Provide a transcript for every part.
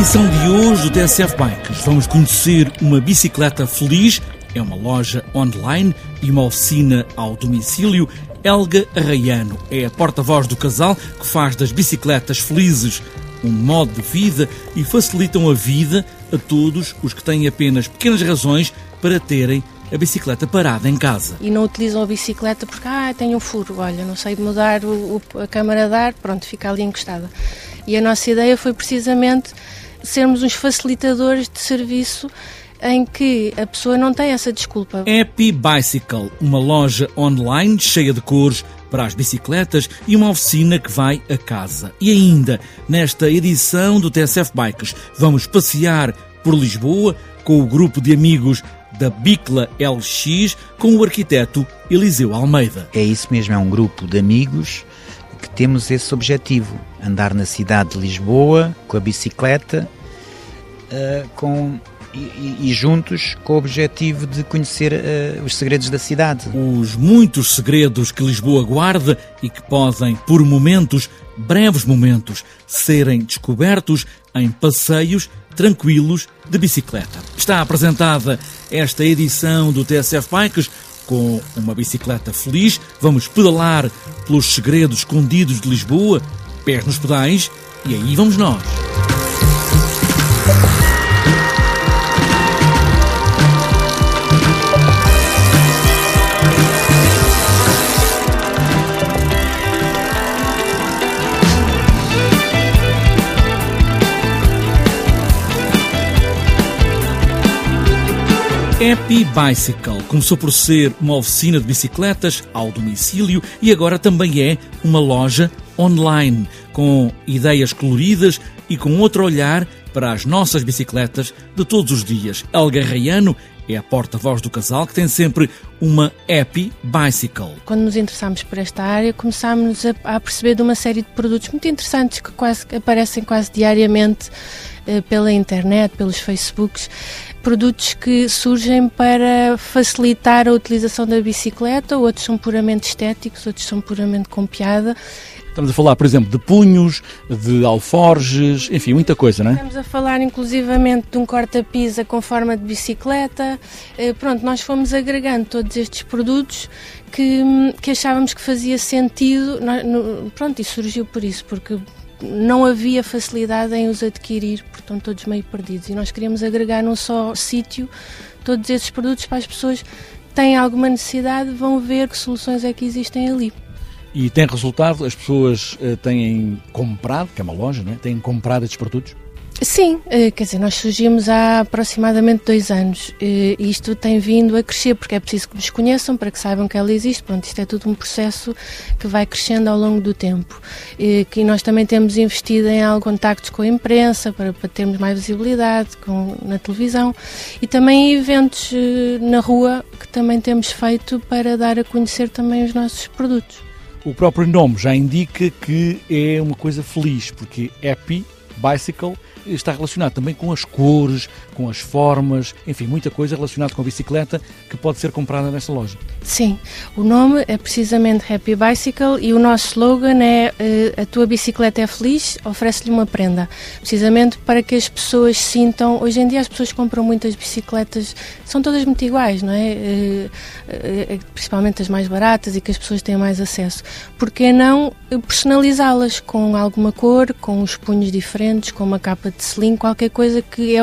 edição de hoje do TSF Bikes vamos conhecer uma bicicleta feliz. É uma loja online e uma oficina ao domicílio. Elga Arraiano é a porta-voz do casal que faz das bicicletas felizes um modo de vida e facilitam a vida a todos os que têm apenas pequenas razões para terem a bicicleta parada em casa. E não utilizam a bicicleta porque, ah, tenho um furo, olha, não sei mudar o, o, a câmara de ar, pronto, fica ali encostada. E a nossa ideia foi precisamente sermos uns facilitadores de serviço em que a pessoa não tem essa desculpa. Happy Bicycle, uma loja online cheia de cores para as bicicletas e uma oficina que vai a casa. E ainda, nesta edição do TSF Bikes, vamos passear por Lisboa com o grupo de amigos da Bicla LX com o arquiteto Eliseu Almeida. É isso mesmo, é um grupo de amigos que temos esse objetivo: andar na cidade de Lisboa com a bicicleta, uh, com e, e, juntos com o objetivo de conhecer uh, os segredos da cidade. Os muitos segredos que Lisboa guarda e que podem, por momentos, breves momentos, serem descobertos em passeios tranquilos de bicicleta. Está apresentada esta edição do TSF Bikes com uma bicicleta feliz. Vamos pedalar pelos segredos escondidos de Lisboa, pés nos pedais, e aí vamos nós. Happy Bicycle começou por ser uma oficina de bicicletas ao domicílio e agora também é uma loja online, com ideias coloridas e com outro olhar para as nossas bicicletas de todos os dias. Elga Raiano é a porta-voz do casal que tem sempre uma Happy Bicycle. Quando nos interessámos por esta área, começámos a, a perceber de uma série de produtos muito interessantes que quase aparecem quase diariamente eh, pela internet, pelos Facebooks produtos que surgem para facilitar a utilização da bicicleta, outros são puramente estéticos, outros são puramente com piada. Estamos a falar, por exemplo, de punhos, de alforjes, enfim, muita coisa, não é? Estamos a falar inclusivamente de um corta-pisa com forma de bicicleta. Eh, pronto, nós fomos agregando todos estes produtos que, que achávamos que fazia sentido, pronto, e surgiu por isso, porque não havia facilidade em os adquirir, porque estão todos meio perdidos. E nós queríamos agregar num só sítio todos esses produtos para as pessoas que têm alguma necessidade, vão ver que soluções é que existem ali. E tem resultado? As pessoas uh, têm comprado, que é uma loja, não é? Têm comprado estes produtos? Sim, eh, quer dizer, nós surgimos há aproximadamente dois anos eh, e isto tem vindo a crescer porque é preciso que nos conheçam para que saibam que ela existe. Pronto, isto é tudo um processo que vai crescendo ao longo do tempo. E que nós também temos investido em alguns contactos com a imprensa para, para termos mais visibilidade com, na televisão e também eventos eh, na rua que também temos feito para dar a conhecer também os nossos produtos. O próprio nome já indica que é uma coisa feliz, porque happy bicycle está relacionado também com as cores, com as formas, enfim, muita coisa relacionada com a bicicleta que pode ser comprada nesta loja. Sim, o nome é precisamente Happy Bicycle e o nosso slogan é uh, A tua bicicleta é feliz, oferece-lhe uma prenda. Precisamente para que as pessoas sintam. Hoje em dia as pessoas compram muitas bicicletas, são todas muito iguais, não é? Uh, uh, principalmente as mais baratas e que as pessoas têm mais acesso. Porque não personalizá-las com alguma cor, com os punhos diferentes, com uma capa de selim, qualquer coisa que é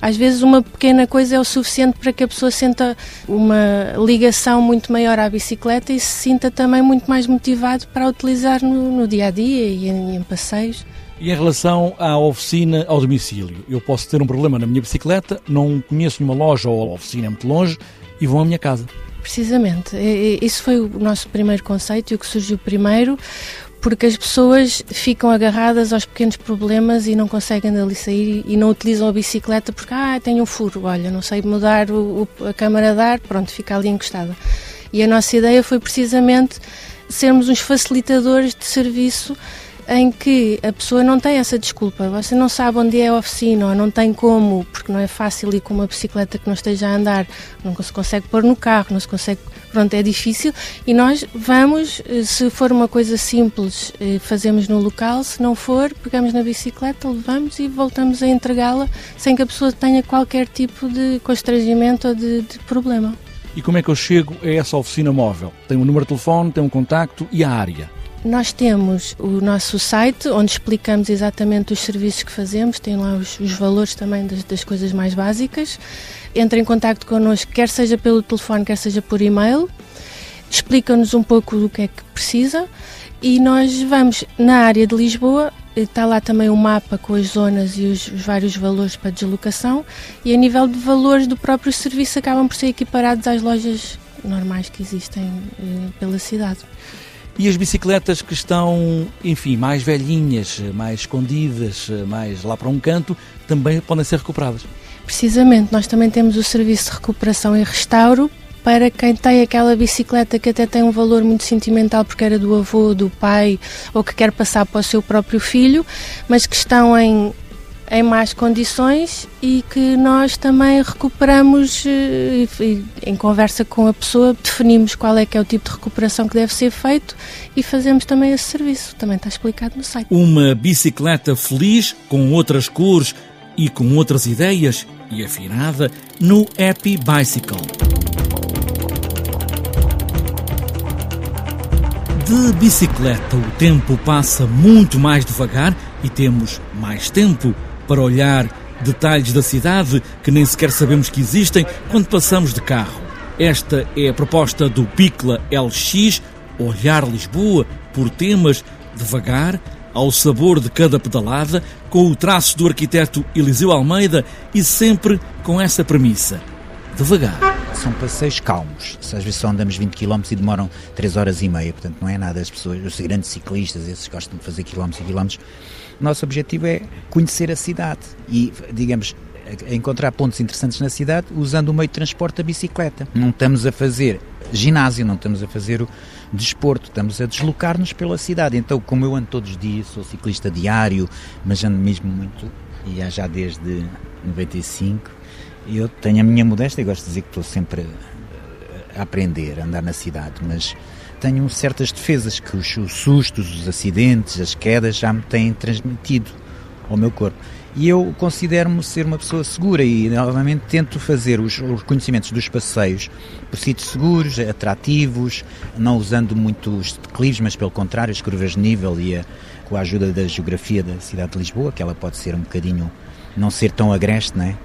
às vezes uma pequena coisa é o suficiente para que a pessoa sinta uma ligação muito maior à bicicleta e se sinta também muito mais motivado para a utilizar no, no dia a dia e em, em passeios. E em relação à oficina ao domicílio, eu posso ter um problema na minha bicicleta, não conheço nenhuma loja ou oficina muito longe e vou à minha casa. Precisamente, isso foi o nosso primeiro conceito e o que surgiu primeiro porque as pessoas ficam agarradas aos pequenos problemas e não conseguem dali sair e não utilizam a bicicleta porque, ah, tenho um furo, olha, não sei mudar o, o, a câmara de ar, pronto, fica ali encostada. E a nossa ideia foi precisamente sermos uns facilitadores de serviço em que a pessoa não tem essa desculpa. Você não sabe onde é a oficina ou não tem como, porque não é fácil ir com uma bicicleta que não esteja a andar, não se consegue pôr no carro, não se consegue. Pronto, é difícil. E nós vamos, eh, se for uma coisa simples, eh, fazemos no local, se não for, pegamos na bicicleta, levamos e voltamos a entregá-la sem que a pessoa tenha qualquer tipo de constrangimento ou de, de problema. E como é que eu chego a essa oficina móvel? Tem um número de telefone, tem um contacto e a área? Nós temos o nosso site onde explicamos exatamente os serviços que fazemos, tem lá os, os valores também das, das, coisas mais básicas. Entra em contato connosco, quer seja pelo telefone, quer seja por e-mail, explica-nos um pouco do que é que precisa e nós vamos na área de Lisboa. Está lá também o mapa com as zonas e os, os vários valores para deslocação, e a nível de valores do próprio serviço acabam por ser equiparados às lojas normais que existem eh, pela cidade. E as bicicletas que estão, enfim, mais velhinhas, mais escondidas, mais lá para um canto, também podem ser recuperadas? Precisamente, nós também temos o serviço de recuperação e restauro para quem tem aquela bicicleta que até tem um valor muito sentimental porque era do avô, do pai ou que quer passar para o seu próprio filho, mas que estão em em más condições e que nós também recuperamos eh, em conversa com a pessoa, definimos qual é que é o tipo de recuperação que deve ser feito e fazemos também esse serviço. Também está explicado no site. Uma bicicleta feliz, com outras cores e com outras ideias e afinada no Happy Bicycle. De bicicleta, o tempo passa muito mais devagar e temos mais tempo para olhar detalhes da cidade que nem sequer sabemos que existem quando passamos de carro. Esta é a proposta do Picla LX, olhar Lisboa por temas, devagar, ao sabor de cada pedalada, com o traço do arquiteto Eliseu Almeida e sempre com essa premissa: devagar. São passeios calmos. Às vezes só andamos 20 km e demoram 3 horas e meia, portanto não é nada. As pessoas, os grandes ciclistas, esses gostam de fazer quilómetros e quilómetros, nosso objetivo é conhecer a cidade e, digamos, encontrar pontos interessantes na cidade usando o meio de transporte da bicicleta. Não estamos a fazer ginásio, não estamos a fazer o desporto, estamos a deslocar-nos pela cidade. Então, como eu ando todos os dias, sou ciclista diário, mas ando mesmo muito, e há já desde 95, eu tenho a minha modéstia e gosto de dizer que estou sempre a aprender a andar na cidade, mas tenho certas defesas que os, os sustos, os acidentes, as quedas já me têm transmitido ao meu corpo. E eu considero-me ser uma pessoa segura e, novamente, tento fazer os, os conhecimentos dos passeios por sítios seguros, atrativos, não usando muitos declives, mas pelo contrário, as curvas de nível e a, com a ajuda da geografia da cidade de Lisboa, que ela pode ser um bocadinho, não ser tão agreste, não é?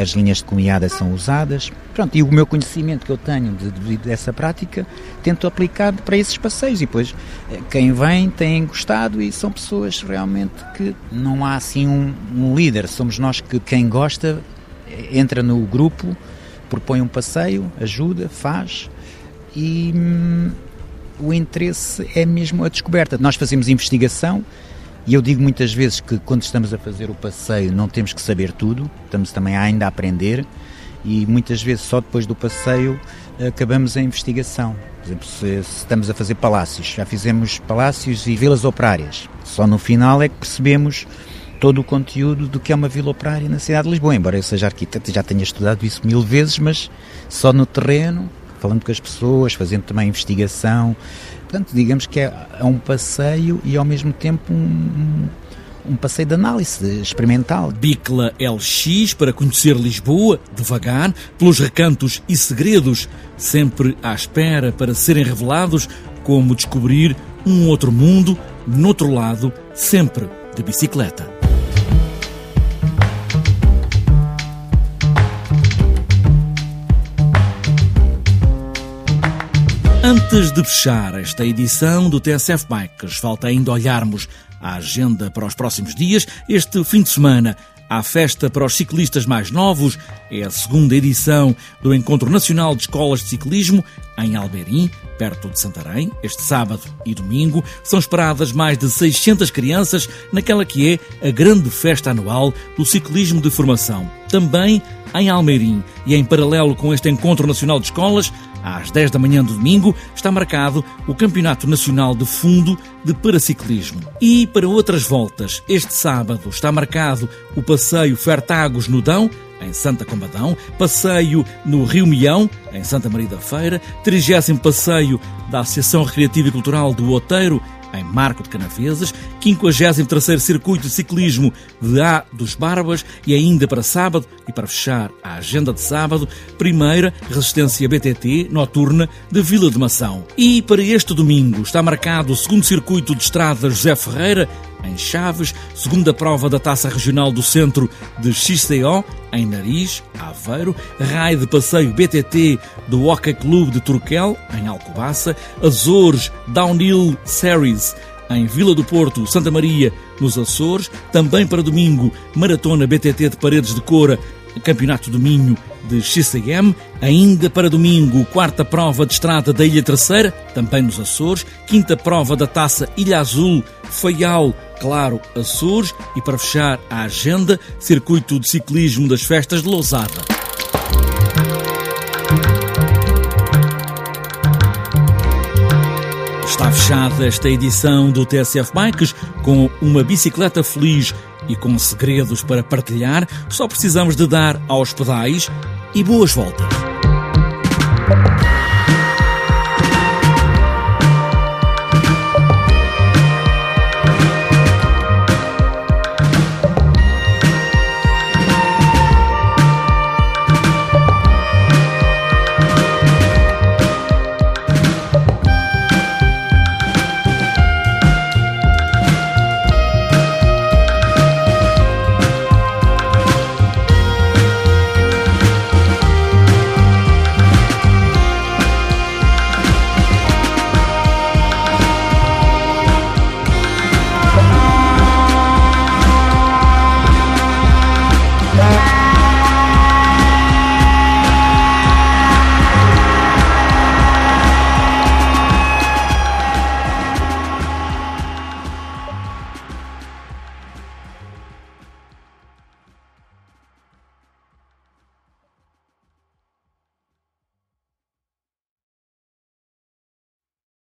As linhas de cunhada são usadas. Pronto, e o meu conhecimento que eu tenho de, de, dessa prática tento aplicar para esses passeios e depois eh, quem vem tem gostado e são pessoas realmente que não há assim um, um líder, somos nós que quem gosta eh, entra no grupo, propõe um passeio, ajuda, faz e hum, o interesse é mesmo a descoberta. Nós fazemos investigação, e eu digo muitas vezes que quando estamos a fazer o passeio não temos que saber tudo, estamos também ainda a aprender e muitas vezes só depois do passeio acabamos a investigação. Por exemplo, se, se estamos a fazer palácios, já fizemos palácios e vilas operárias. Só no final é que percebemos todo o conteúdo do que é uma vila operária na cidade de Lisboa. Embora eu seja arquiteto já tenha estudado isso mil vezes, mas só no terreno, falando com as pessoas, fazendo também investigação, Portanto, digamos que é, é um passeio e ao mesmo tempo um, um passeio de análise experimental. Bicla LX para conhecer Lisboa, devagar, pelos recantos e segredos, sempre à espera para serem revelados, como descobrir um outro mundo, no outro lado, sempre de bicicleta. Antes de fechar esta edição do TSF Bikes, falta ainda olharmos a agenda para os próximos dias. Este fim de semana há festa para os ciclistas mais novos é a segunda edição do Encontro Nacional de Escolas de Ciclismo em Alberim, perto de Santarém. Este sábado e domingo são esperadas mais de 600 crianças naquela que é a grande festa anual do ciclismo de formação. Também em Almeirim e em paralelo com este Encontro Nacional de Escolas, às 10 da manhã do domingo, está marcado o Campeonato Nacional de Fundo de Paraciclismo. E para outras voltas, este sábado está marcado o Passeio Fertagos no Dão, em Santa Combadão, passeio no Rio Mião, em Santa Maria da Feira, 30 passeio da Associação Recreativa e Cultural do Oteiro, em Marco de Canaveses, 53º Circuito de Ciclismo de A dos Barbas e ainda para sábado e para fechar a agenda de sábado, primeira Resistência BTT noturna de Vila de Mação. E para este domingo está marcado o segundo Circuito de Estrada José Ferreira, em Chaves, segunda prova da Taça Regional do Centro de XCO, em Nariz, Aveiro, raio de passeio BTT do Hockey Clube de Turquel, em Alcobaça, Azores Downhill Series, em Vila do Porto, Santa Maria, nos Açores, também para domingo, Maratona BTT de Paredes de Cora, Campeonato do Minho de XCM, ainda para domingo, quarta prova de estrada da Ilha Terceira, também nos Açores, quinta prova da Taça Ilha Azul, Faial, claro, Açores. E para fechar a agenda, circuito de ciclismo das festas de Lousada. Fechada esta edição do TSF Bikes com uma bicicleta feliz e com segredos para partilhar. Só precisamos de dar aos pedais e boas voltas.